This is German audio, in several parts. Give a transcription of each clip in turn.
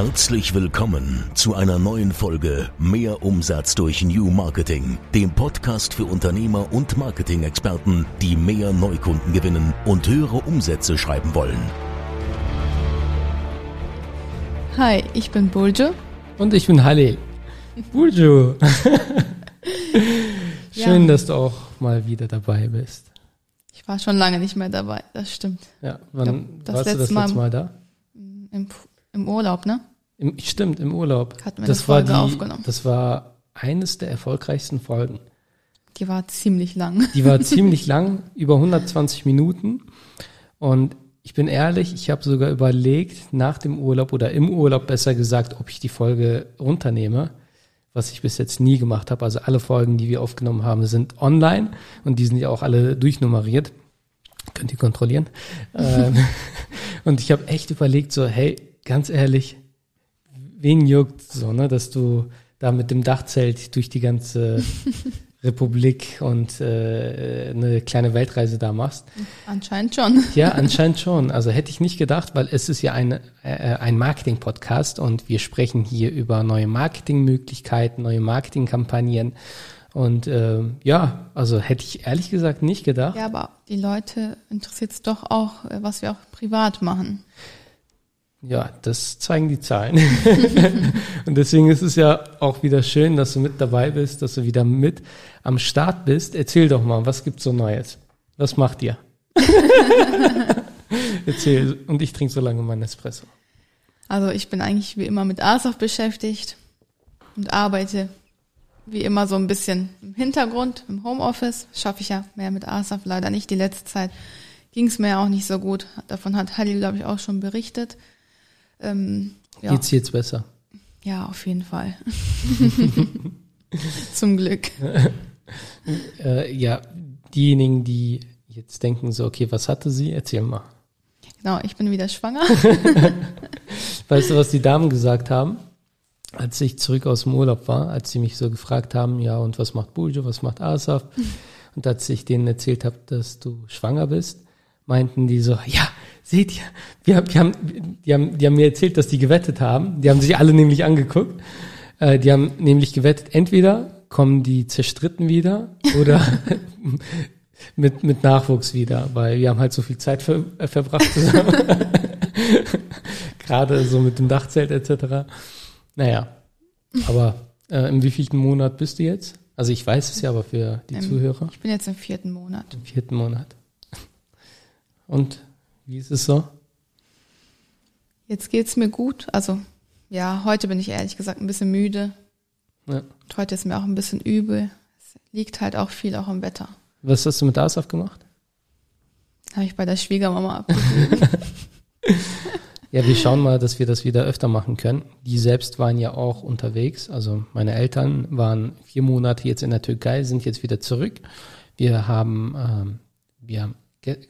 Herzlich willkommen zu einer neuen Folge Mehr Umsatz durch New Marketing, dem Podcast für Unternehmer und Marketing-Experten, die mehr Neukunden gewinnen und höhere Umsätze schreiben wollen. Hi, ich bin Buljo. Und ich bin Halil. Buljo. Schön, ja. dass du auch mal wieder dabei bist. Ich war schon lange nicht mehr dabei, das stimmt. Ja, wann glaub, warst du das letzte Mal da? Im, Im, Urlaub, ne? Im, stimmt, im Urlaub. Hatten wir das Folge war die, aufgenommen. Das war eines der erfolgreichsten Folgen. Die war ziemlich lang. Die war ziemlich lang, über 120 Minuten. Und ich bin ehrlich, ich habe sogar überlegt, nach dem Urlaub oder im Urlaub besser gesagt, ob ich die Folge runternehme, was ich bis jetzt nie gemacht habe. Also alle Folgen, die wir aufgenommen haben, sind online und die sind ja auch alle durchnummeriert. Könnt ihr kontrollieren. Ähm, und ich habe echt überlegt, so, hey, ganz ehrlich, wen juckt so, ne, dass du da mit dem Dachzelt durch die ganze Republik und äh, eine kleine Weltreise da machst. Anscheinend schon. Ja, anscheinend schon. Also hätte ich nicht gedacht, weil es ist ja ein, äh, ein Marketing-Podcast und wir sprechen hier über neue Marketingmöglichkeiten, neue Marketingkampagnen. Und äh, ja, also hätte ich ehrlich gesagt nicht gedacht. Ja, aber die Leute interessiert es doch auch, äh, was wir auch privat machen. Ja, das zeigen die Zahlen. und deswegen ist es ja auch wieder schön, dass du mit dabei bist, dass du wieder mit am Start bist. Erzähl doch mal, was gibt's so Neues? Was macht ihr? Erzähl, und ich trinke so lange meinen Espresso. Also ich bin eigentlich wie immer mit ASOF beschäftigt und arbeite wie immer so ein bisschen im Hintergrund, im Homeoffice. Schaffe ich ja mehr mit ASAF leider nicht. Die letzte Zeit ging es mir auch nicht so gut. Davon hat Halil, glaube ich, auch schon berichtet. Ähm, ja. Geht's jetzt besser? Ja, auf jeden Fall. Zum Glück. äh, ja, diejenigen, die jetzt denken so, okay, was hatte sie? Erzähl mal. Genau, ich bin wieder schwanger. weißt du, was die Damen gesagt haben? Als ich zurück aus dem Urlaub war, als sie mich so gefragt haben, ja, und was macht Buljo, was macht Asaf? Und als ich denen erzählt habe, dass du schwanger bist, meinten die so, ja, seht ihr, wir, wir haben, die, haben, die haben mir erzählt, dass die gewettet haben. Die haben sich alle nämlich angeguckt. Äh, die haben nämlich gewettet, entweder kommen die zerstritten wieder oder mit, mit Nachwuchs wieder, weil wir haben halt so viel Zeit ver, äh, verbracht zusammen. Gerade so mit dem Dachzelt etc. Naja, aber äh, im wievielten Monat bist du jetzt? Also ich weiß es ja, aber für die Im, Zuhörer. Ich bin jetzt im vierten Monat. Im vierten Monat. Und wie ist es so? Jetzt geht's mir gut. Also ja, heute bin ich ehrlich gesagt ein bisschen müde. Ja. heute ist mir auch ein bisschen übel. Es liegt halt auch viel auch im Wetter. Was hast du mit Asaf gemacht? Habe ich bei der Schwiegermama abgegeben. ja, wir schauen mal, dass wir das wieder öfter machen können. Die selbst waren ja auch unterwegs. Also meine Eltern waren vier Monate jetzt in der Türkei, sind jetzt wieder zurück. Wir haben, ähm, wir haben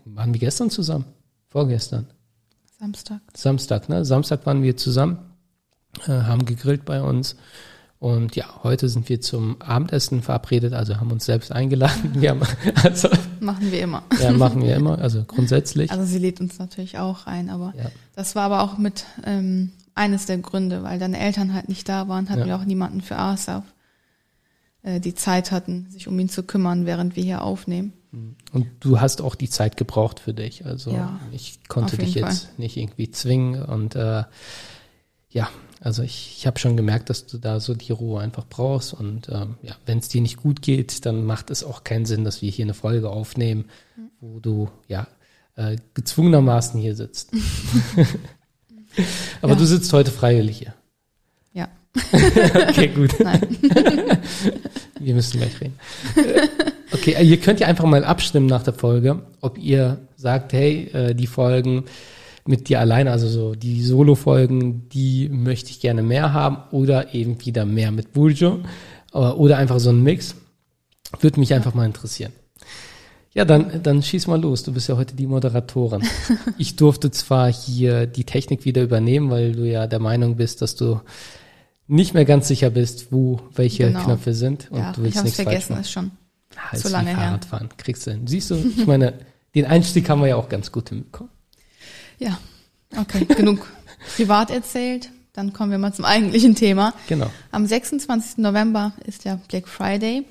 waren wir gestern zusammen? Vorgestern? Samstag. Samstag, ne? Samstag waren wir zusammen, äh, haben gegrillt bei uns. Und ja, heute sind wir zum Abendessen verabredet, also haben uns selbst eingeladen. Wir haben, also, machen wir immer. Ja, machen wir immer, also grundsätzlich. Also sie lädt uns natürlich auch ein, aber ja. das war aber auch mit ähm, eines der Gründe, weil deine Eltern halt nicht da waren, hatten ja. wir auch niemanden für ASAP, äh, die Zeit hatten, sich um ihn zu kümmern, während wir hier aufnehmen. Und du hast auch die Zeit gebraucht für dich. Also ja, ich konnte dich jetzt Fall. nicht irgendwie zwingen. Und äh, ja, also ich, ich habe schon gemerkt, dass du da so die Ruhe einfach brauchst. Und ähm, ja, wenn es dir nicht gut geht, dann macht es auch keinen Sinn, dass wir hier eine Folge aufnehmen, mhm. wo du ja äh, gezwungenermaßen hier sitzt. Aber ja. du sitzt heute freiwillig hier. Ja. okay, gut. Nein. Wir müssen gleich reden. Okay, äh, ihr könnt ja einfach mal abstimmen nach der Folge, ob ihr sagt, hey, äh, die Folgen mit dir alleine, also so die Solo-Folgen, die möchte ich gerne mehr haben oder eben wieder mehr mit Buljo äh, oder einfach so ein Mix. Würde mich einfach mal interessieren. Ja, dann, dann schieß mal los. Du bist ja heute die Moderatorin. Ich durfte zwar hier die Technik wieder übernehmen, weil du ja der Meinung bist, dass du nicht mehr ganz sicher bist, wo welche genau. Knöpfe sind und ja, du willst ich nichts vergessen, falsch ist schon Hals so lange wie Fahrradfahren. Her. Kriegst du hin. Siehst du, ich meine, den Einstieg haben wir ja auch ganz gut hinbekommen. Ja, okay, genug privat erzählt. dann kommen wir mal zum eigentlichen Thema. Genau. Am 26. November ist ja Black Friday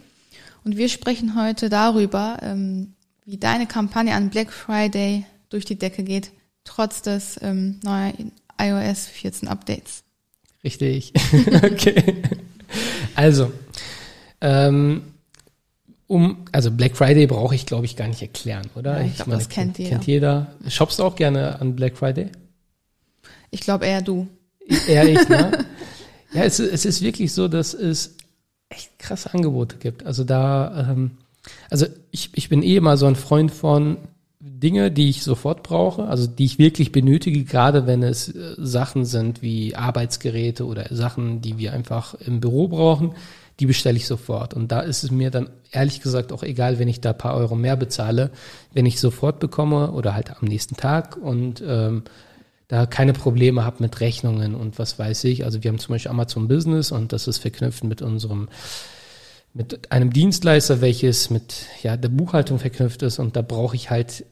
und wir sprechen heute darüber, ähm, wie deine Kampagne an Black Friday durch die Decke geht, trotz des ähm, neuen iOS 14 Updates. Richtig. okay. Also, ähm, um, also Black Friday brauche ich, glaube ich, gar nicht erklären, oder? Ja, ich glaub, das kennt jeder. Kennt jeder. Shoppst du auch gerne an Black Friday? Ich glaube eher du. Eher ich, ne? ja, es, es ist wirklich so, dass es echt krasse Angebote gibt. Also da, ähm, also ich, ich bin eh immer so ein Freund von Dinge, die ich sofort brauche, also die ich wirklich benötige, gerade wenn es äh, Sachen sind wie Arbeitsgeräte oder Sachen, die wir einfach im Büro brauchen, die bestelle ich sofort. Und da ist es mir dann ehrlich gesagt auch egal, wenn ich da paar Euro mehr bezahle, wenn ich sofort bekomme oder halt am nächsten Tag und ähm, da keine Probleme habe mit Rechnungen und was weiß ich. Also wir haben zum Beispiel Amazon Business und das ist verknüpft mit unserem mit einem Dienstleister, welches mit ja der Buchhaltung verknüpft ist und da brauche ich halt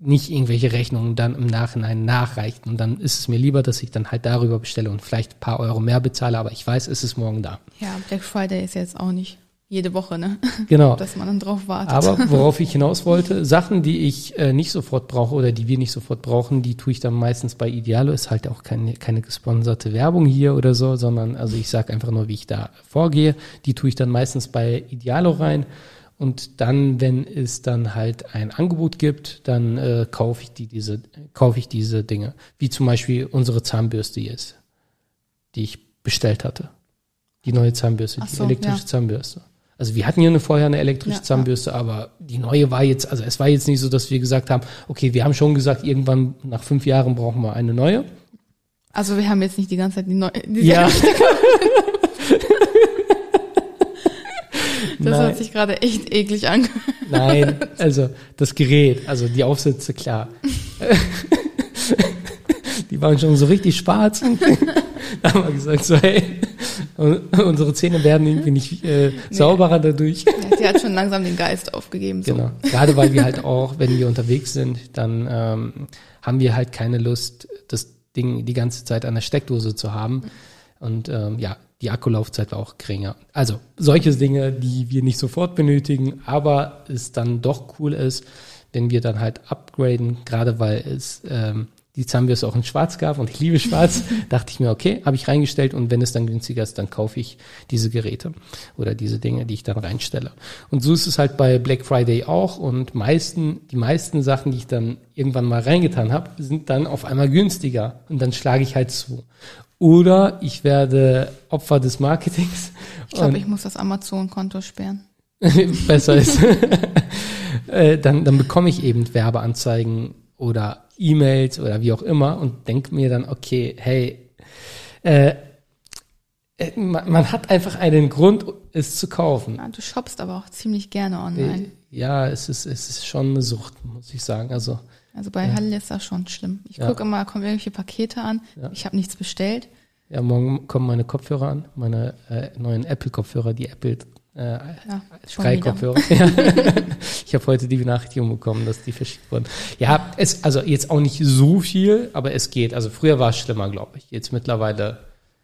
nicht irgendwelche Rechnungen dann im Nachhinein nachreichen. Und dann ist es mir lieber, dass ich dann halt darüber bestelle und vielleicht ein paar Euro mehr bezahle, aber ich weiß, es ist morgen da. Ja, Black Friday ist jetzt auch nicht jede Woche, ne? Genau. Dass man dann drauf wartet. Aber worauf ich hinaus wollte, Sachen, die ich äh, nicht sofort brauche oder die wir nicht sofort brauchen, die tue ich dann meistens bei Idealo. Ist halt auch keine, keine gesponserte Werbung hier oder so, sondern also ich sage einfach nur, wie ich da vorgehe. Die tue ich dann meistens bei Idealo rein. Und dann, wenn es dann halt ein Angebot gibt, dann äh, kaufe ich die diese, kaufe ich diese Dinge. Wie zum Beispiel unsere Zahnbürste jetzt, die ich bestellt hatte. Die neue Zahnbürste, Ach die so, elektrische ja. Zahnbürste. Also wir hatten hier eine, vorher eine elektrische Ja, Zahnbürste, aber die neue war jetzt, also es war jetzt nicht so, dass wir gesagt haben, okay, wir haben schon gesagt, irgendwann nach fünf Jahren brauchen wir eine neue. Also wir haben jetzt nicht die ganze Zeit die neue. Die Ja. Das Nein. hat sich gerade echt eklig angehört. Nein, also das Gerät, also die Aufsätze, klar. Die waren schon so richtig schwarz. Da haben wir gesagt, so hey, unsere Zähne werden irgendwie nicht äh, sauberer dadurch. Ja, die hat schon langsam den Geist aufgegeben. So. Genau. Gerade weil wir halt auch, wenn wir unterwegs sind, dann ähm, haben wir halt keine Lust, das Ding die ganze Zeit an der Steckdose zu haben. Und ähm, ja, die Akkulaufzeit war auch geringer. Also solche Dinge, die wir nicht sofort benötigen, aber es dann doch cool ist, wenn wir dann halt upgraden, gerade weil es ähm, die Zahnbürste auch in Schwarz gab und ich liebe Schwarz, dachte ich mir, okay, habe ich reingestellt und wenn es dann günstiger ist, dann kaufe ich diese Geräte oder diese Dinge, die ich dann reinstelle. Und so ist es halt bei Black Friday auch und meisten, die meisten Sachen, die ich dann irgendwann mal reingetan habe, sind dann auf einmal günstiger und dann schlage ich halt zu. Oder ich werde Opfer des Marketings. Ich glaube, ich muss das Amazon-Konto sperren. besser ist, äh, dann, dann bekomme ich eben Werbeanzeigen oder E-Mails oder wie auch immer und denke mir dann, okay, hey, äh, äh, man, man hat einfach einen Grund, es zu kaufen. Ja, du shoppst aber auch ziemlich gerne online. Ja, es ist, es ist schon eine Sucht, muss ich sagen. Also, Also bei Halle ist das schon schlimm. Ich Ja. gucke immer, kommen irgendwelche Pakete an. Ja. Ich habe nichts bestellt. ja, morgen kommen meine Kopfhörer an, meine äh, neuen Apple-Kopfhörer, die Apple äh, Ja, schon drei wieder. Kopfhörer. Ja. ich habe heute die Benachrichtigung bekommen, dass die verschickt wurden. Ja, es, also jetzt auch nicht so viel, aber es geht. Also früher war es schlimmer, glaube ich. Jetzt mittlerweile,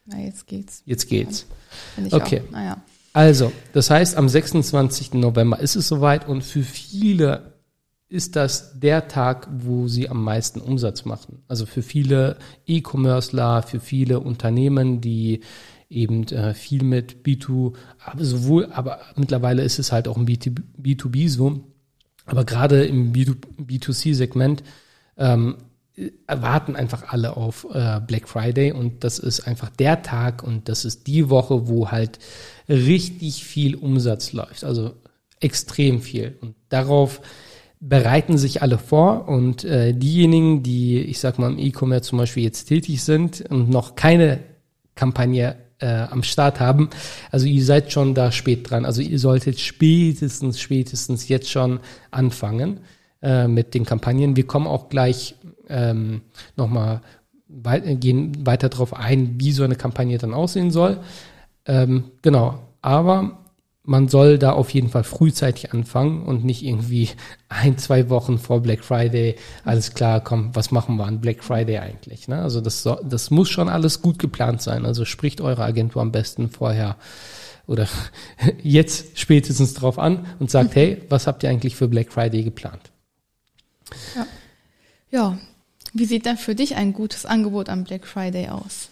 Na, jetzt geht's. jetzt geht's. Okay. auch. Naja. Also, das heißt, am 26. November ist es soweit und für viele ist das der Tag, wo sie am meisten Umsatz machen. Also für viele E-Commercer, für viele Unternehmen, die eben äh, viel mit B2, aber sowohl, aber mittlerweile ist es halt auch B2, B2B so, aber gerade im B2, B2C-Segment ähm, erwarten einfach alle auf äh, Black Friday und das ist einfach der Tag und das ist die Woche, wo halt richtig viel Umsatz läuft, also extrem viel. Und darauf bereiten sich alle vor und äh, diejenigen, die, ich sag mal, im E-Commerce zum Beispiel jetzt tätig sind und noch keine Kampagne äh, am Start haben, also ihr seid schon da spät dran. Also ihr solltet spätestens, spätestens jetzt schon anfangen äh, mit den Kampagnen. Wir kommen auch gleich ähm, nochmal gehen weiter darauf ein, wie so eine Kampagne dann aussehen soll. Ähm, genau, aber man soll da auf jeden Fall frühzeitig anfangen und nicht irgendwie ein, zwei Wochen vor Black Friday, alles klar, komm, was machen wir an Black Friday eigentlich? Ne? Also das, das muss schon alles gut geplant sein. Also spricht eure Agentur am besten vorher oder jetzt spätestens drauf an und sagt, hey, was habt ihr eigentlich für Black Friday geplant? Ja. ja. Wie sieht denn für dich ein gutes Angebot am Black Friday aus?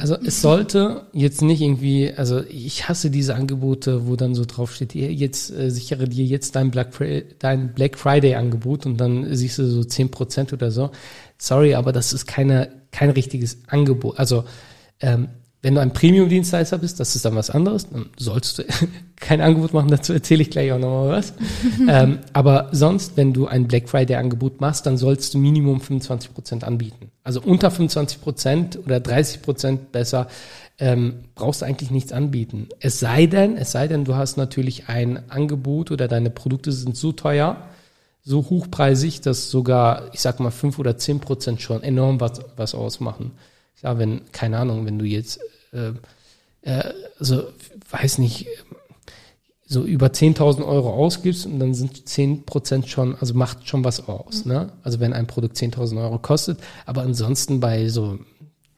Also es sollte jetzt nicht irgendwie, also ich hasse diese Angebote, wo dann so drauf steht, jetzt äh, sichere dir jetzt dein Black, dein Black Friday Angebot und dann siehst du so zehn Prozent oder so. Sorry, aber das ist keine, kein richtiges Angebot. Also ähm, wenn du ein Premium-Dienstleister bist, das ist dann was anderes, dann sollst du kein Angebot machen, dazu erzähle ich gleich auch nochmal was. ähm, aber sonst, wenn du ein Black Friday-Angebot machst, dann sollst du Minimum 25 Prozent anbieten. Also unter 25 Prozent oder 30 Prozent besser ähm, brauchst du eigentlich nichts anbieten. Es sei denn, es sei denn, du hast natürlich ein Angebot oder deine Produkte sind so teuer, so hochpreisig, dass sogar, ich sag mal, 5 oder 10 Prozent schon enorm was, was ausmachen ja, wenn, keine Ahnung, wenn du jetzt, äh, äh, also, weiß nicht, so über 10.000 Euro ausgibst und dann sind 10 Prozent schon, also macht schon was aus, mhm. ne? Also wenn ein Produkt 10.000 Euro kostet, aber ansonsten bei so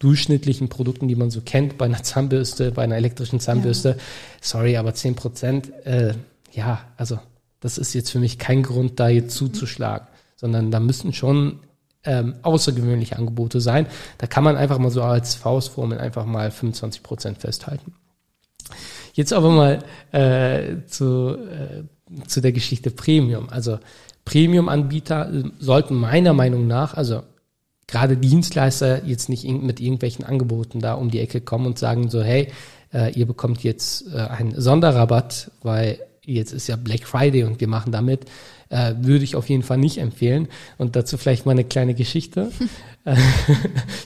durchschnittlichen Produkten, die man so kennt, bei einer Zahnbürste, bei einer elektrischen Zahnbürste, ja. sorry, aber 10 Prozent, äh, ja, also das ist jetzt für mich kein Grund, da jetzt zuzuschlagen, mhm. sondern da müssen schon ähm, außergewöhnliche Angebote sein. Da kann man einfach mal so als Faustformel einfach mal 25 Prozent festhalten. Jetzt aber mal äh, zu, äh, zu der Geschichte Premium. Also Premium-Anbieter äh, sollten meiner Meinung nach, also gerade Dienstleister jetzt nicht mit irgendwelchen Angeboten da um die Ecke kommen und sagen so, hey, äh, ihr bekommt jetzt äh, einen Sonderrabatt, weil jetzt ist ja Black Friday und wir machen damit äh, würde ich auf jeden Fall nicht empfehlen. Und dazu vielleicht mal eine kleine Geschichte.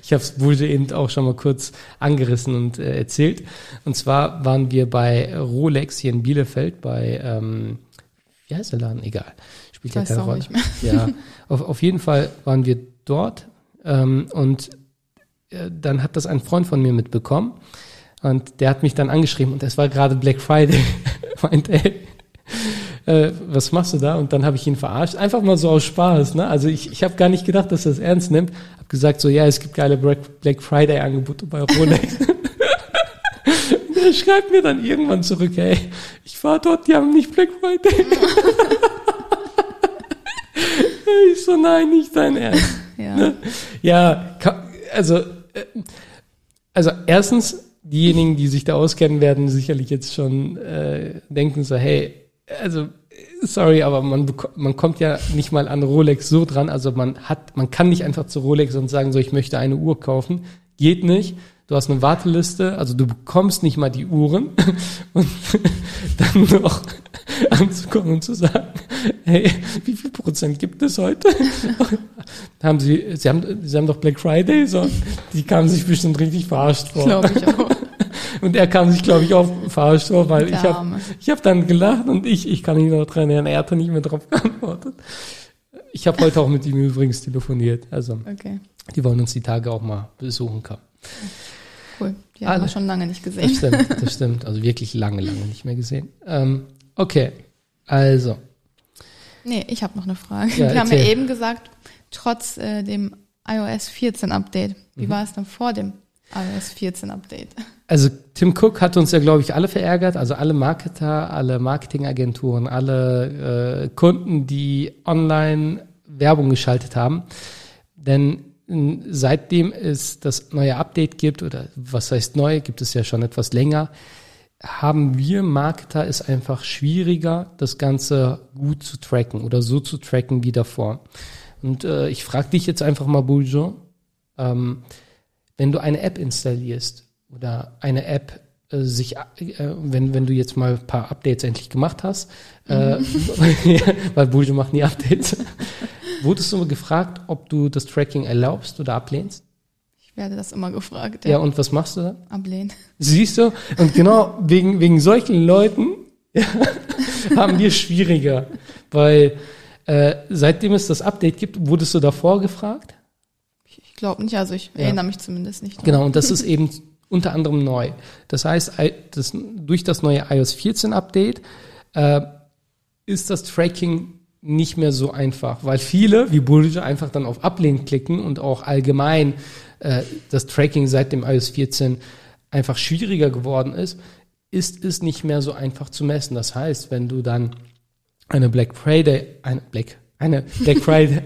ich habe es wurde eben auch schon mal kurz angerissen und äh, erzählt. Und zwar waren wir bei Rolex hier in Bielefeld bei, ähm, wie heißt der Laden? Egal. Spielt ja keine Rolle. Ja, auf, auf jeden Fall waren wir dort ähm, und äh, dann hat das ein Freund von mir mitbekommen. Und der hat mich dann angeschrieben und es war gerade Black Friday. Meint, ey, äh, was machst du da? Und dann habe ich ihn verarscht. Einfach mal so aus Spaß. Ne? Also ich, ich habe gar nicht gedacht, dass er es ernst nimmt. Habe gesagt so, ja, es gibt geile Black Friday Angebote bei Rolex. er schreibt mir dann irgendwann zurück, hey, ich war dort, die haben nicht Black Friday. ich so, nein, nicht dein Ernst. Ja, ne? ja also, äh, also erstens, diejenigen, die sich da auskennen, werden sicherlich jetzt schon äh, denken so, hey, also sorry, aber man man kommt ja nicht mal an Rolex so dran. Also man hat, man kann nicht einfach zu Rolex und sagen so, ich möchte eine Uhr kaufen. Geht nicht. Du hast eine Warteliste, also du bekommst nicht mal die Uhren und dann noch anzukommen und zu sagen, hey, wie viel Prozent gibt es heute? haben sie, sie haben, sie haben doch Black Friday, so, die kamen sich bestimmt richtig verarscht vor. Glaube ich auch. Und er kam sich, glaube ich, auch verarscht vor, weil ich habe ich hab dann gelacht und ich, ich kann mich noch dran erinnern, er hat da nicht mehr drauf geantwortet. Ich habe heute auch mit ihm übrigens telefoniert. Also okay. die wollen uns die Tage auch mal besuchen kommen. Cool. Die haben wir schon lange nicht gesehen. Das stimmt, das stimmt. Also wirklich lange, lange nicht mehr gesehen. Ähm, okay, also. Nee, ich habe noch eine Frage. Ja, wir haben ja eben gesagt, trotz äh, dem iOS 14 Update, wie mhm. war es dann vor dem iOS 14 Update? Also Tim Cook hat uns ja, glaube ich, alle verärgert, also alle Marketer, alle Marketingagenturen, alle äh, Kunden, die online Werbung geschaltet haben. Denn seitdem es das neue Update gibt, oder was heißt neu, gibt es ja schon etwas länger, haben wir Marketer es einfach schwieriger, das Ganze gut zu tracken oder so zu tracken wie davor. Und äh, ich frage dich jetzt einfach mal, Buljo, ähm, wenn du eine App installierst, oder eine App äh, sich, äh, wenn, wenn du jetzt mal ein paar Updates endlich gemacht hast, mhm. weil Bujo macht nie Updates, wurdest du gefragt, ob du das Tracking erlaubst oder ablehnst? Ich werde das immer gefragt. Ja, ja und was machst du dann? Ablehnen. Siehst du? Und genau wegen, wegen solchen Leuten haben wir schwieriger, weil äh, seitdem es das Update gibt, wurdest du davor gefragt? Ich glaube nicht, also ich ja. erinnere mich zumindest nicht. Genau, und das ist eben unter anderem neu. Das heißt, das, durch das neue iOS 14 Update äh, ist das Tracking nicht mehr so einfach, weil viele, wie Bulge, einfach dann auf Ablehnen klicken und auch allgemein äh, das Tracking seit dem iOS 14 einfach schwieriger geworden ist, ist es nicht mehr so einfach zu messen. Das heißt, wenn du dann eine Black Friday, eine Black, eine Black Friday,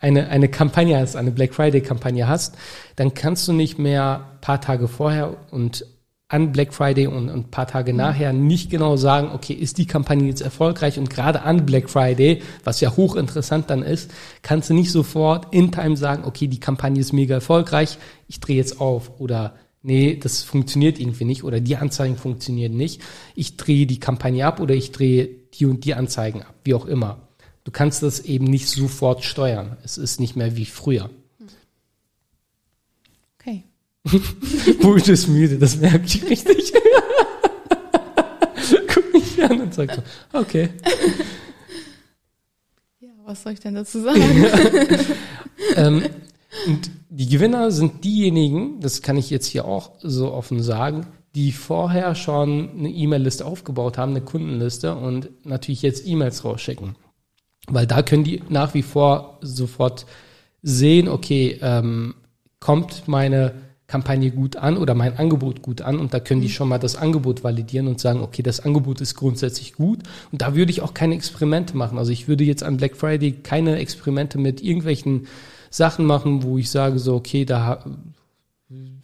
eine, eine Kampagne hast, eine Black Friday Kampagne hast, dann kannst du nicht mehr paar Tage vorher und an Black Friday und ein paar Tage nachher nicht genau sagen, okay, ist die Kampagne jetzt erfolgreich? Und gerade an Black Friday, was ja hochinteressant dann ist, kannst du nicht sofort in Time sagen, okay, die Kampagne ist mega erfolgreich, ich drehe jetzt auf oder nee, das funktioniert irgendwie nicht oder die Anzeigen funktionieren nicht, ich drehe die Kampagne ab oder ich drehe die und die Anzeigen ab, wie auch immer. Du kannst das eben nicht sofort steuern. Es ist nicht mehr wie früher. Okay. Bull ist müde, das merke ich richtig. Guck mich an und sagt so, okay. Ja, was soll ich denn dazu sagen? ähm, und die Gewinner sind diejenigen, das kann ich jetzt hier auch so offen sagen, die vorher schon eine E-Mail-Liste aufgebaut haben, eine Kundenliste und natürlich jetzt E-Mails rausschicken. Weil da können die nach wie vor sofort sehen, okay, ähm, kommt meine Kampagne gut an oder mein Angebot gut an und da können die mhm. schon mal das Angebot validieren und sagen, okay, das Angebot ist grundsätzlich gut und da würde ich auch keine Experimente machen. Also ich würde jetzt an Black Friday keine Experimente mit irgendwelchen Sachen machen, wo ich sage so, okay, da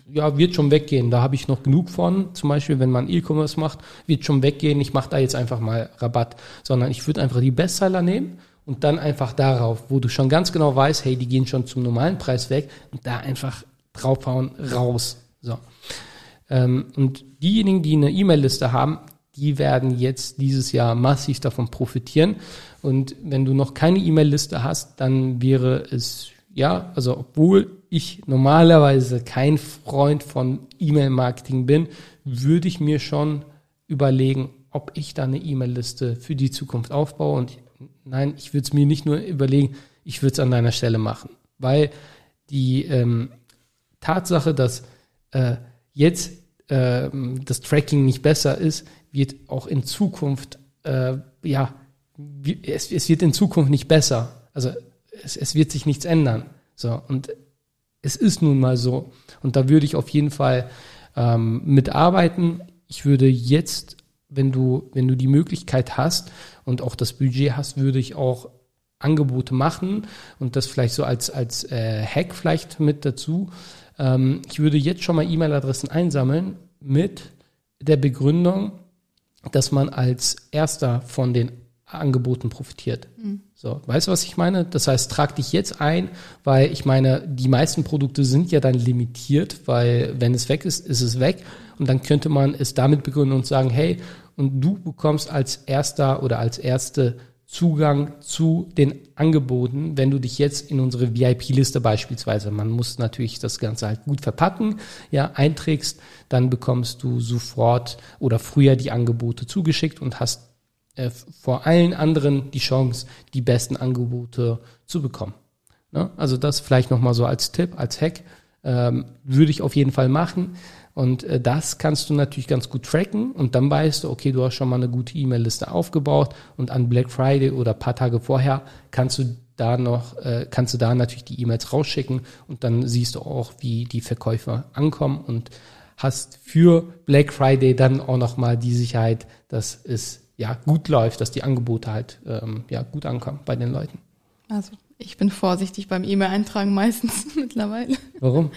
ja, wird schon weggehen. Da habe ich noch genug von. Zum Beispiel, wenn man E-Commerce macht, wird schon weggehen. Ich mache da jetzt einfach mal Rabatt. Sondern ich würde einfach die Bestseller nehmen und dann einfach darauf, wo du schon ganz genau weißt, hey, die gehen schon zum normalen Preis weg und da einfach draufhauen, raus. So. Ähm, und diejenigen, die eine E-Mail-Liste haben, die werden jetzt dieses Jahr massiv davon profitieren. Und wenn du noch keine E-Mail-Liste hast, dann wäre es ja, also obwohl ich normalerweise kein Freund von E-Mail-Marketing bin, würde ich mir schon überlegen, ob ich da eine E-Mail-Liste für die Zukunft aufbaue. Und nein, ich würde es mir nicht nur überlegen, ich würde es an deiner Stelle machen. Weil die ähm, Tatsache, dass äh, jetzt äh, das Tracking nicht besser ist, wird auch in Zukunft, äh, ja, es, es wird in Zukunft nicht besser. Also es, es wird sich nichts ändern. So, und es ist nun mal so. Und da würde ich auf jeden Fall ähm, mitarbeiten. Ich würde jetzt, wenn du, wenn du die Möglichkeit hast und auch das Budget hast, würde ich auch Angebote machen und das vielleicht so als, als äh, Hack vielleicht mit dazu. Ähm, ich würde jetzt schon mal E-Mail-Adressen einsammeln mit der Begründung, dass man als erster von den Angeboten profitiert. Mhm. So, weißt du, was ich meine? Das heißt, trag dich jetzt ein, weil ich meine, die meisten Produkte sind ja dann limitiert, weil wenn es weg ist, ist es weg. Und dann könnte man es damit begründen und sagen, hey, und du bekommst als erster oder als erste Zugang zu den Angeboten, wenn du dich jetzt in unsere VIP-Liste beispielsweise, man muss natürlich das Ganze halt gut verpacken, ja, einträgst, dann bekommst du sofort oder früher die Angebote zugeschickt und hast äh, vor allen anderen die Chance, die besten Angebote zu bekommen. Ne? Also das vielleicht nochmal so als Tipp, als Hack, ähm, würde ich auf jeden Fall machen. Und äh, das kannst du natürlich ganz gut tracken und dann weißt du, okay, du hast schon mal eine gute E-Mail-Liste aufgebaut und an Black Friday oder paar Tage vorher kannst du da noch, äh, kannst du da natürlich die E-Mails rausschicken und dann siehst du auch, wie die Verkäufer ankommen und hast für Black Friday dann auch nochmal die Sicherheit, dass es ja gut läuft, dass die Angebote halt ähm, ja gut ankommen bei den Leuten. Also ich bin vorsichtig beim E-Mail-Eintragen meistens mittlerweile. Warum?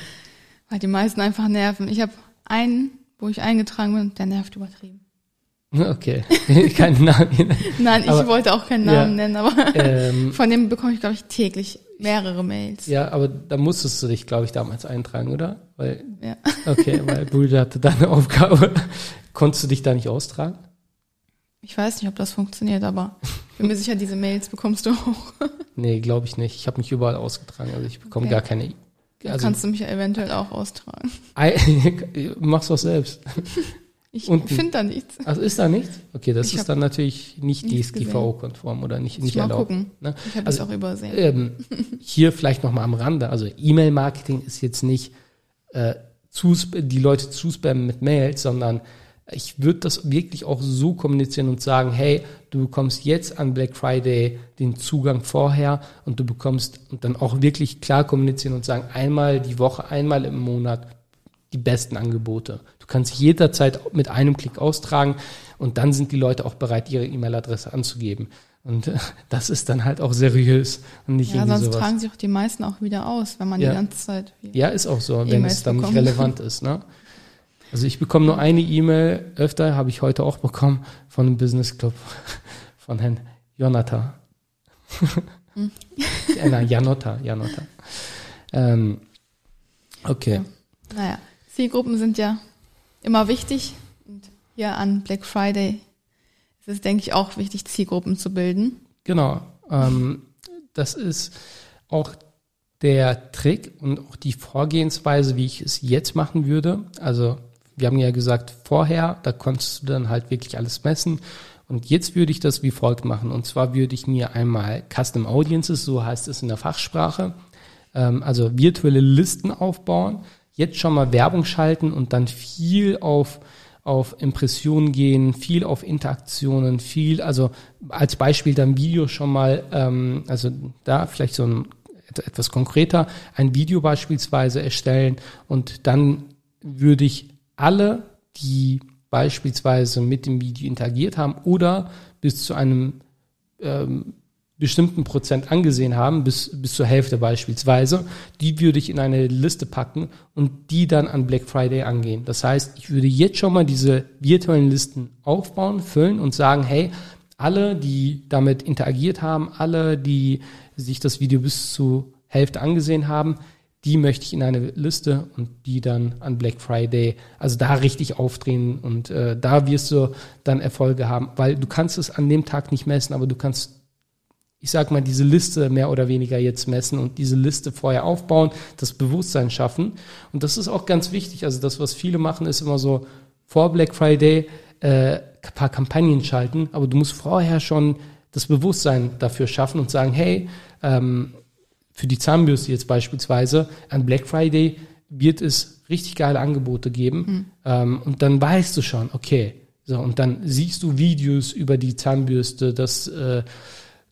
Weil die meisten einfach nerven. Ich habe einen, wo ich eingetragen bin, der nervt übertrieben. Okay, keinen Namen. Nein, ich aber, wollte auch keinen Namen ja, nennen, aber ähm, von dem bekomme ich, glaube ich, täglich mehrere Mails. Ja, aber da musstest du dich, glaube ich, damals eintragen, oder? Weil, ja. Okay, weil Brüder hatte deine Aufgabe. Konntest du dich da nicht austragen? Ich weiß nicht, ob das funktioniert, aber ich bin mir sicher, diese Mails bekommst du auch. nee, glaube ich nicht. Ich habe mich überall ausgetragen, also ich bekomme okay. gar keine also, kannst du mich ja eventuell auch austragen. Mach's doch selbst. Ich finde da nichts. Also ist da nichts? Okay, das ich ist dann natürlich nicht DSGVO-konform oder nicht, nicht mal erlaubt. gucken. Ne? Ich habe also, es auch übersehen. Ähm, hier vielleicht nochmal am Rande. Also E-Mail-Marketing ist jetzt nicht äh, zus die Leute zuspammen mit Mails, sondern ich würde das wirklich auch so kommunizieren und sagen, hey, du bekommst jetzt an Black Friday den Zugang vorher und du bekommst und dann auch wirklich klar kommunizieren und sagen, einmal die Woche, einmal im Monat die besten Angebote. Du kannst jederzeit mit einem Klick austragen und dann sind die Leute auch bereit, ihre E-Mail-Adresse anzugeben. Und das ist dann halt auch seriös und nicht ja, irgendwie sonst sowas. tragen sich auch die meisten auch wieder aus, wenn man Ja. die ganze Zeit. Ja, ist auch so, wenn es dann nicht relevant ist. Ne? Also ich bekomme nur eine E-Mail öfter, habe ich heute auch bekommen, von einem Business Club von Herrn Jonathan. Hm. ja, nein, Janota, Janota. Ähm, okay. Naja, Zielgruppen sind ja immer wichtig. Und hier an Black Friday ist es, denke ich, auch wichtig, Zielgruppen zu bilden. Genau. Ähm, das ist auch der Trick und auch die Vorgehensweise, wie ich es jetzt machen würde. Also wir haben ja gesagt, vorher, da konntest du dann halt wirklich alles messen. Und jetzt würde ich das wie folgt machen. Und zwar würde ich mir einmal Custom Audiences, so heißt es in der Fachsprache, ähm, also virtuelle Listen aufbauen, jetzt schon mal Werbung schalten und dann viel auf auf Impressionen gehen, viel auf Interaktionen, viel, also als Beispiel dann Video schon mal, ähm, also da vielleicht so ein et- etwas konkreter, ein Video beispielsweise erstellen und dann würde ich alle, die beispielsweise mit dem Video interagiert haben oder bis zu einem ähm, bestimmten Prozent angesehen haben, bis, bis zur Hälfte beispielsweise, die würde ich in eine Liste packen und die dann an Black Friday angehen. Das heißt, ich würde jetzt schon mal diese virtuellen Listen aufbauen, füllen und sagen, hey, alle, die damit interagiert haben, alle, die sich das Video bis zur Hälfte angesehen haben, die möchte ich in eine Liste und die dann an Black Friday, also da richtig aufdrehen und äh, da wirst du dann Erfolge haben, weil du kannst es an dem Tag nicht messen, aber du kannst ich sag mal, diese Liste mehr oder weniger jetzt messen und diese Liste vorher aufbauen, das Bewusstsein schaffen. Und das ist auch ganz wichtig. Also das, was viele machen, ist immer so vor Black Friday äh, paar Kampagnen schalten, aber du musst vorher schon das Bewusstsein dafür schaffen und sagen, hey, ähm, für die Zahnbürste jetzt beispielsweise, an Black Friday wird es richtig geile Angebote geben. Ähm, und dann weißt du schon, okay, so, und dann siehst du Videos über die Zahnbürste, dass äh,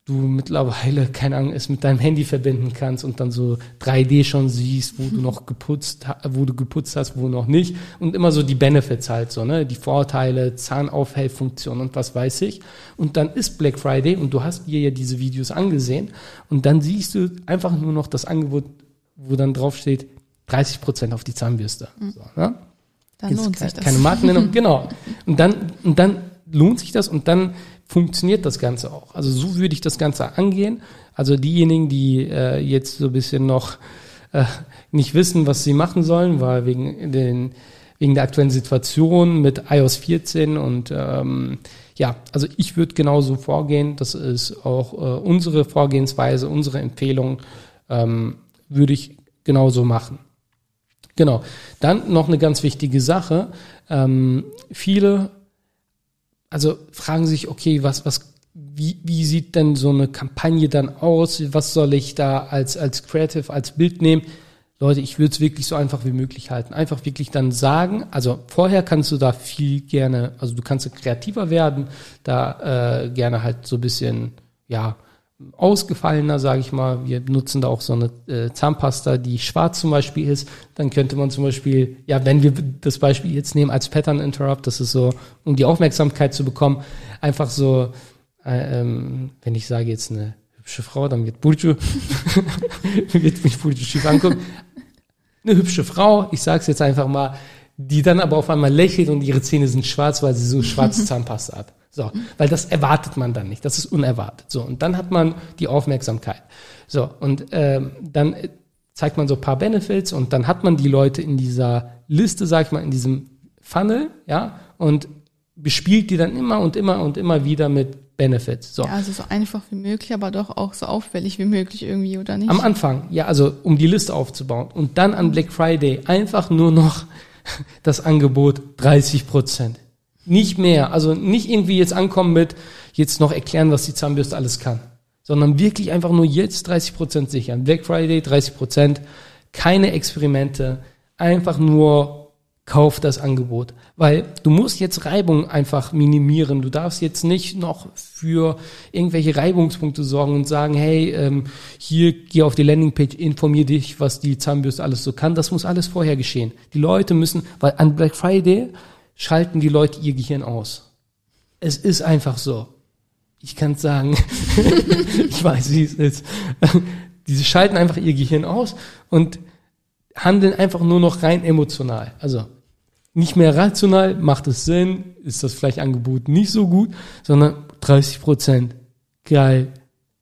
du mittlerweile, keine Ahnung, es mit deinem Handy verbinden kannst und dann so 3D schon siehst, wo du noch geputzt, wo du geputzt hast, wo noch nicht. Und immer so die Benefits halt so, ne? Die Vorteile, Zahnaufhellfunktion und was weiß ich. Und dann ist Black Friday und du hast dir ja diese Videos angesehen und dann siehst du einfach nur noch das Angebot, wo dann drauf steht, 30 Prozent auf die Zahnbürste. So, ne? Dann Jetzt lohnt ke- sich das. Keine Markennennung, genau. Und dann, und dann lohnt sich das und dann funktioniert das Ganze auch. Also so würde ich das Ganze angehen. Also diejenigen, die äh, jetzt so ein bisschen noch äh, nicht wissen, was sie machen sollen, weil wegen den wegen der aktuellen Situation mit iOS 14 und ähm, ja, also ich würde genauso vorgehen. Das ist auch äh, unsere Vorgehensweise, unsere Empfehlung, ähm, würde ich genauso machen. Genau. Dann noch eine ganz wichtige Sache. Ähm, viele, also fragen sich, okay, was, was, wie, wie sieht denn so eine Kampagne dann aus? Was soll ich da als, als Creative, als Bild nehmen? Leute, ich würde es wirklich so einfach wie möglich halten. Einfach wirklich dann sagen, also vorher kannst du da viel gerne, also du kannst kreativer werden, da äh, gerne halt so ein bisschen, ja, ausgefallener, sage ich mal. Wir nutzen da auch so eine äh, Zahnpasta, die schwarz zum Beispiel ist. Dann könnte man zum Beispiel, ja, wenn wir das Beispiel jetzt nehmen als Pattern Interrupt, das ist so, um die Aufmerksamkeit zu bekommen, einfach so, äh, ähm, wenn ich sage jetzt eine hübsche Frau, dann wird Burju, wird mich Burju schief angucken. Eine hübsche Frau, ich sage es jetzt einfach mal, die dann aber auf einmal lächelt und ihre Zähne sind schwarz, weil sie so schwarze Zahnpasta hat. So, weil das erwartet man dann nicht. Das ist unerwartet. So, und dann hat man die Aufmerksamkeit. So, und ähm, dann zeigt man so ein paar Benefits und dann hat man die Leute in dieser Liste, sag ich mal, in diesem Funnel, ja, und bespielt die dann immer und immer und immer wieder mit Benefits. So. Ja, also so einfach wie möglich, aber doch auch so auffällig wie möglich irgendwie, oder nicht? Am Anfang, ja, also um die Liste aufzubauen. Und dann an Black Friday einfach nur noch das Angebot 30 Prozent. Nicht mehr. Also nicht irgendwie jetzt ankommen mit, jetzt noch erklären, was die Zahnbürste alles kann. Sondern wirklich einfach nur jetzt 30 Prozent sichern. Black Friday 30 Prozent. Keine Experimente. einfach nur kauf das Angebot. Weil du musst jetzt Reibung einfach minimieren. Du darfst jetzt nicht noch für irgendwelche Reibungspunkte sorgen und sagen, hey, ähm, hier geh auf die Landingpage, informier dich, was die Zahnbürste alles so kann. Das muss alles vorher geschehen. Die Leute müssen, weil an Black Friday schalten die Leute ihr Gehirn aus. Es ist einfach so. Ich kann es sagen. ich weiß, wie es ist. Diese schalten einfach ihr Gehirn aus und handeln einfach nur noch rein emotional. Also nicht mehr rational, macht es Sinn, ist das vielleicht Angebot nicht so gut, sondern 30 Prozent, geil,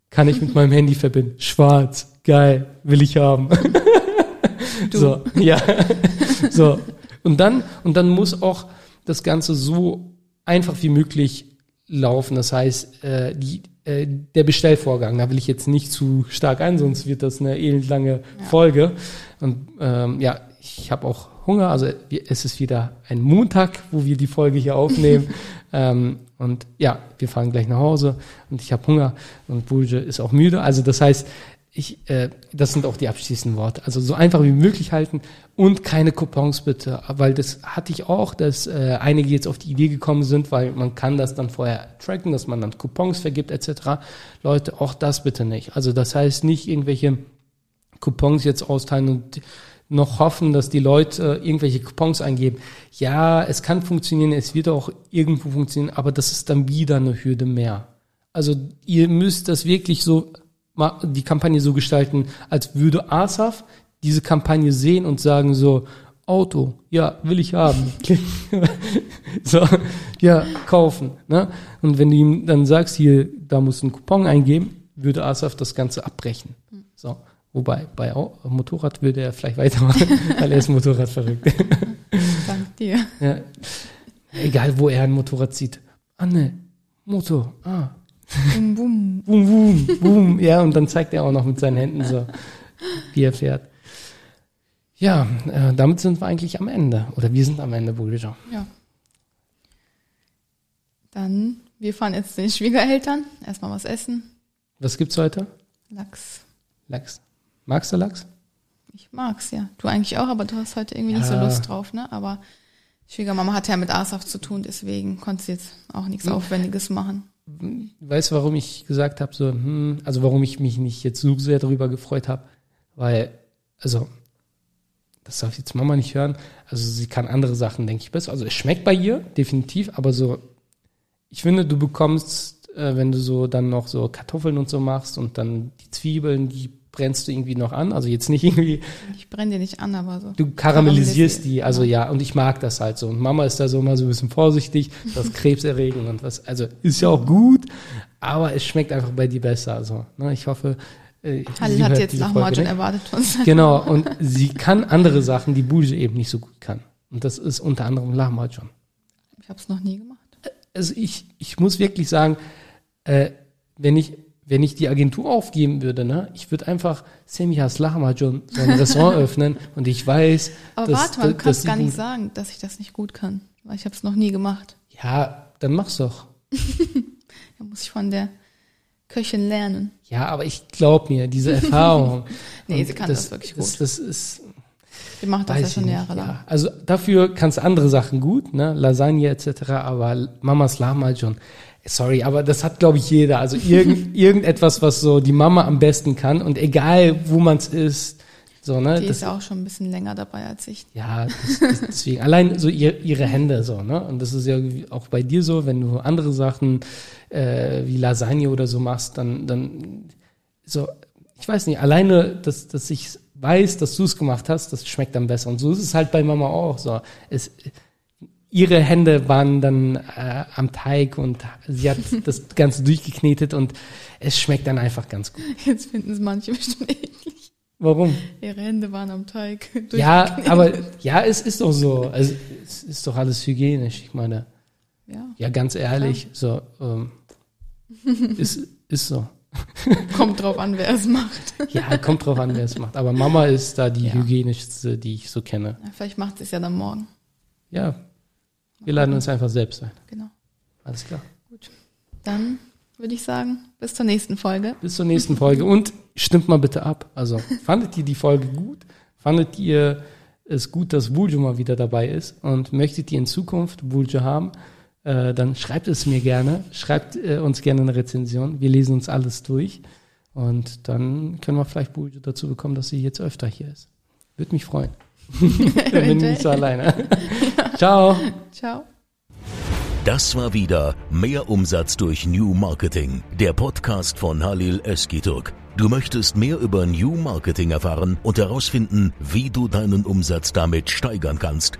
kann ich mit meinem Handy verbinden, schwarz, geil, will ich haben. so, ja, so. Und dann, und dann muss auch das Ganze so einfach wie möglich laufen. Das heißt, äh, die, äh, der Bestellvorgang, da will ich jetzt nicht zu stark ein, sonst wird das eine elendlange ja. Folge. Und ähm, ja, ich habe auch Hunger. Also es ist wieder ein Montag, wo wir die Folge hier aufnehmen. ähm, und ja, wir fahren gleich nach Hause und ich habe Hunger und Bulge ist auch müde. Also das heißt, ich, äh, das sind auch die abschließenden Worte. Also so einfach wie möglich halten und keine Coupons bitte, weil das hatte ich auch, dass äh, einige jetzt auf die Idee gekommen sind, weil man kann das dann vorher tracken, dass man dann Coupons vergibt etc. Leute, auch das bitte nicht. Also das heißt nicht irgendwelche Coupons jetzt austeilen und noch hoffen, dass die Leute äh, irgendwelche Coupons eingeben. Ja, es kann funktionieren, es wird auch irgendwo funktionieren, aber das ist dann wieder eine Hürde mehr. Also ihr müsst das wirklich so, die Kampagne so gestalten, als würde ASAF diese Kampagne sehen und sagen so, Auto, ja, will ich haben. so, ja, kaufen. Ne? Und wenn du ihm dann sagst, hier, da musst du einen Coupon eingeben, würde ASAF das Ganze abbrechen. So. Wobei, bei Motorrad würde er vielleicht weitermachen, weil er ist Motorrad verrückt. Dank dir. Ja. Egal, wo er ein Motorrad sieht. Anne, Motor, ah. Bum, bum. Bum, bum, bum. Ja, und dann zeigt er auch noch mit seinen Händen so, wie er fährt. Ja, äh, damit sind wir eigentlich am Ende. Oder wir sind am Ende, Bulger. Ja. Dann, wir fahren jetzt zu den Schwiegereltern. Erstmal was essen. Was gibt's heute? Lachs. Lachs. Magst du Lachs? Ich mag's, ja. Du eigentlich auch, aber du hast heute irgendwie ja. nicht so Lust drauf, ne? Aber Schwiegermama hat ja mit Asaf zu tun, deswegen konnte sie jetzt auch nichts. Aufwendiges machen. Weißt du, warum ich gesagt habe, so, hm, also warum ich mich nicht jetzt so sehr darüber gefreut habe? Weil, also, das darf jetzt Mama nicht hören. Also sie kann andere Sachen, denke ich, besser. Also es schmeckt bei ihr, definitiv, aber so, ich finde, du bekommst, äh, wenn du so dann noch so Kartoffeln und so machst und dann die Zwiebeln, die brennst du irgendwie noch an. Also jetzt nicht irgendwie. Ich brenne dir nicht an, aber so. Du karamellisierst die, also ja. ja, und ich mag das halt so. Und Mama ist da so immer so ein bisschen vorsichtig, das Krebserregend und was. Also ist ja auch gut, aber es schmeckt einfach bei dir besser. Also, ne, ich hoffe. Äh, Halil hat jetzt nach Margin erwartet von Genau, und sie kann andere Sachen, die Bouge eben nicht so gut kann. Und das ist unter anderem Lahmacun. Ich habe es noch nie gemacht. Also ich, ich muss wirklich sagen, äh, wenn ich wenn ich die Agentur aufgeben würde, ne, ich würde einfach Semi Haslahmajon so ein Restaurant öffnen und ich weiß, Aber dass, warte mal, du kannst gar nicht sagen, dass ich das nicht gut kann, weil ich habe es noch nie gemacht. Ja, dann mach's doch. da muss ich von der Köchin lernen. Ja, aber ich glaub mir, diese Erfahrung. nee, sie kann das, das wirklich gut. Das, das ist. Sie macht das ja schon jahrelang. Ja. Also dafür kannst du andere Sachen gut, ne, Lasagne etc. Aber Mamas Lahmacun, Sorry, aber das hat, glaube ich, jeder. Also irgend, irgendetwas, was so die Mama am besten kann und egal, wo man es ist. So, ne? Die das, ist ja auch schon ein bisschen länger dabei als ich. Ja, das, das, deswegen. Allein so ihr, ihre Hände so, ne? Und das ist ja auch bei dir so, wenn du andere Sachen äh, wie Lasagne oder so machst, dann, dann so, ich weiß nicht, alleine, dass, dass ich weiß, dass du es gemacht hast, das schmeckt dann besser. Und so ist es halt bei Mama auch. So, es, ihre Hände waren dann äh, am Teig und sie hat das Ganze durchgeknetet und es schmeckt dann einfach ganz gut. Jetzt finden es manche bestimmt eklig. Warum? Ihre Hände waren am Teig. Ja, aber ja, es ist doch so. Also, es ist doch alles hygienisch. Ich meine, ja, ja ganz ehrlich, Klar. so ähm, ist, ist so. Kommt drauf an, wer es macht. ja, kommt drauf an, wer es macht. Aber Mama ist da die ja. hygienischste, die ich so kenne. Ja, vielleicht macht sie es ja dann morgen. Ja, wir laden uns einfach selbst ein. Genau. Alles klar. Gut. Dann würde ich sagen, bis zur nächsten Folge. Bis zur nächsten Folge. Und stimmt mal bitte ab. Also, fandet ihr die Folge gut? Fandet ihr es gut, dass Buljo mal wieder dabei ist und möchtet ihr in Zukunft Buljo haben, äh, dann schreibt es mir gerne, schreibt äh, uns gerne eine Rezension. Wir lesen uns alles durch und dann können wir vielleicht Buljo dazu bekommen, dass sie jetzt öfter hier ist. Würde mich freuen. dann bin ich nicht so alleine. Ciao. Ciao. Das war wieder Mehr Umsatz durch New Marketing, der Podcast von Halil Eskiturk. Du möchtest mehr über New Marketing erfahren und herausfinden, wie du deinen Umsatz damit steigern kannst?